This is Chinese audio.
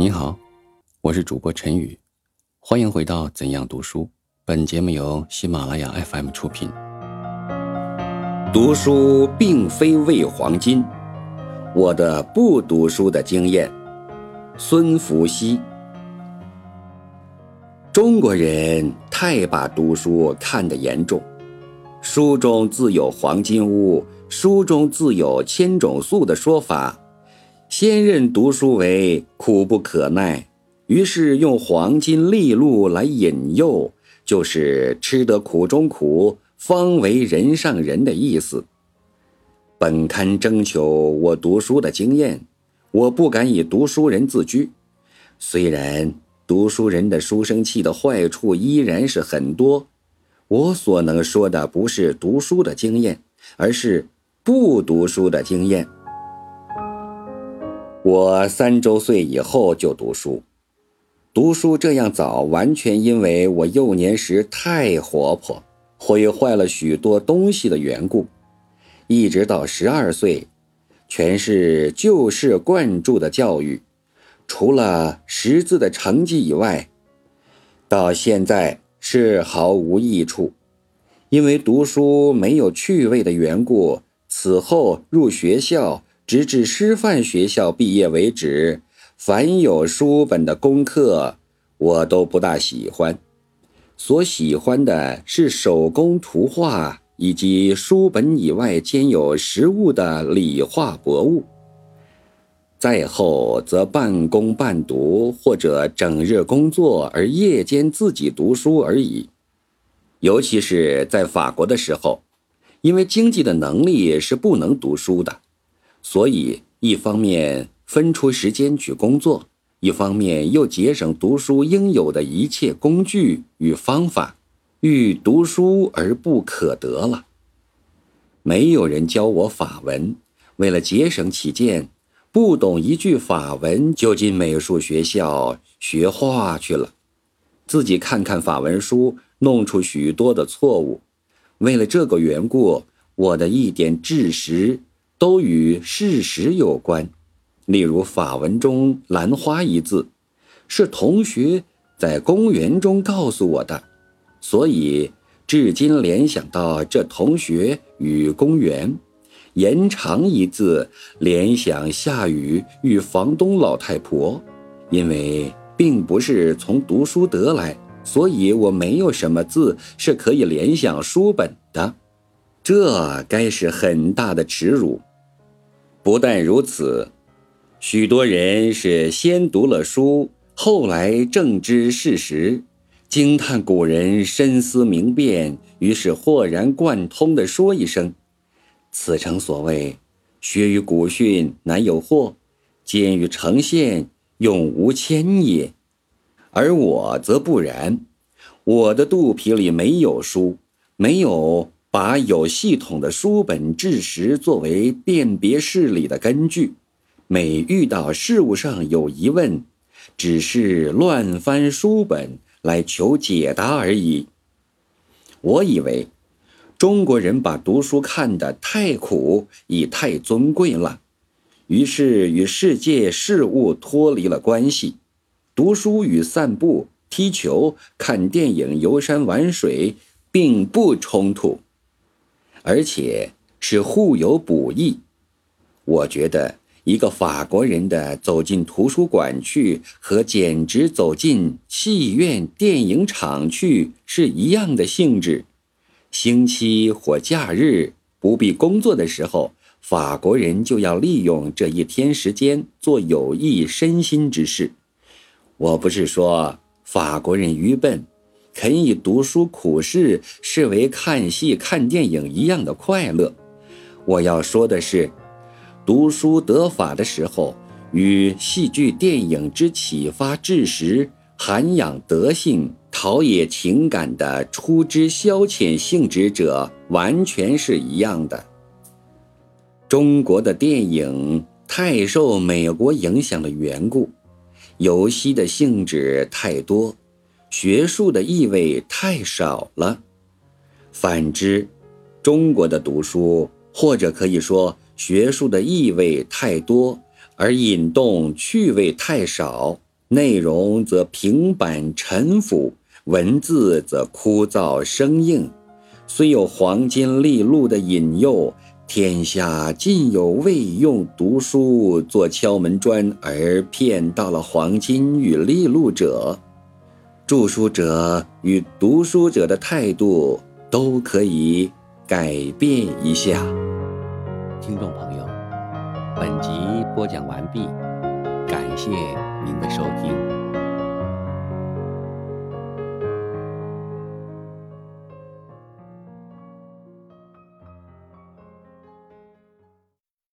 你好，我是主播陈宇，欢迎回到《怎样读书》。本节目由喜马拉雅 FM 出品。读书并非为黄金，我的不读书的经验。孙福熙。中国人太把读书看得严重，书中自有黄金屋，书中自有千种粟的说法。先任读书为苦不可耐，于是用黄金利禄来引诱，就是吃得苦中苦，方为人上人的意思。本刊征求我读书的经验，我不敢以读书人自居。虽然读书人的书生气的坏处依然是很多，我所能说的不是读书的经验，而是不读书的经验。我三周岁以后就读书，读书这样早，完全因为我幼年时太活泼，毁坏了许多东西的缘故。一直到十二岁，全是旧式灌注的教育，除了识字的成绩以外，到现在是毫无益处。因为读书没有趣味的缘故，此后入学校。直至师范学校毕业为止，凡有书本的功课，我都不大喜欢。所喜欢的是手工图画以及书本以外兼有实物的理化博物。再后则半工半读，或者整日工作而夜间自己读书而已。尤其是在法国的时候，因为经济的能力是不能读书的。所以，一方面分出时间去工作，一方面又节省读书应有的一切工具与方法，欲读书而不可得了。没有人教我法文，为了节省起见，不懂一句法文就进美术学校学画去了，自己看看法文书，弄出许多的错误。为了这个缘故，我的一点知识。都与事实有关，例如法文中“兰花”一字，是同学在公园中告诉我的，所以至今联想到这同学与公园；“延长”一字联想下雨与房东老太婆，因为并不是从读书得来，所以我没有什么字是可以联想书本的，这该是很大的耻辱。不但如此，许多人是先读了书，后来正知事实，惊叹古人深思明辨，于是豁然贯通地说一声：“此诚所谓学于古训，难有惑；见于呈现，永无谦也。”而我则不然，我的肚皮里没有书，没有。把有系统的书本知识作为辨别事理的根据，每遇到事物上有疑问，只是乱翻书本来求解答而已。我以为中国人把读书看得太苦，已太尊贵了，于是与世界事物脱离了关系。读书与散步、踢球、看电影、游山玩水并不冲突。而且是互有补益。我觉得一个法国人的走进图书馆去，和简直走进戏院、电影场去是一样的性质。星期或假日不必工作的时候，法国人就要利用这一天时间做有益身心之事。我不是说法国人愚笨。肯以读书苦事视为看戏看电影一样的快乐。我要说的是，读书得法的时候，与戏剧电影之启发智识、涵养德性、陶冶情感的出之消遣性质者，完全是一样的。中国的电影太受美国影响的缘故，游戏的性质太多。学术的意味太少了，反之，中国的读书或者可以说学术的意味太多，而引动趣味太少，内容则平板沉腐，文字则枯燥生硬。虽有黄金利禄的引诱，天下尽有未用读书做敲门砖而骗到了黄金与利禄者。著书者与读书者的态度都可以改变一下。听众朋友，本集播讲完毕，感谢您的收听。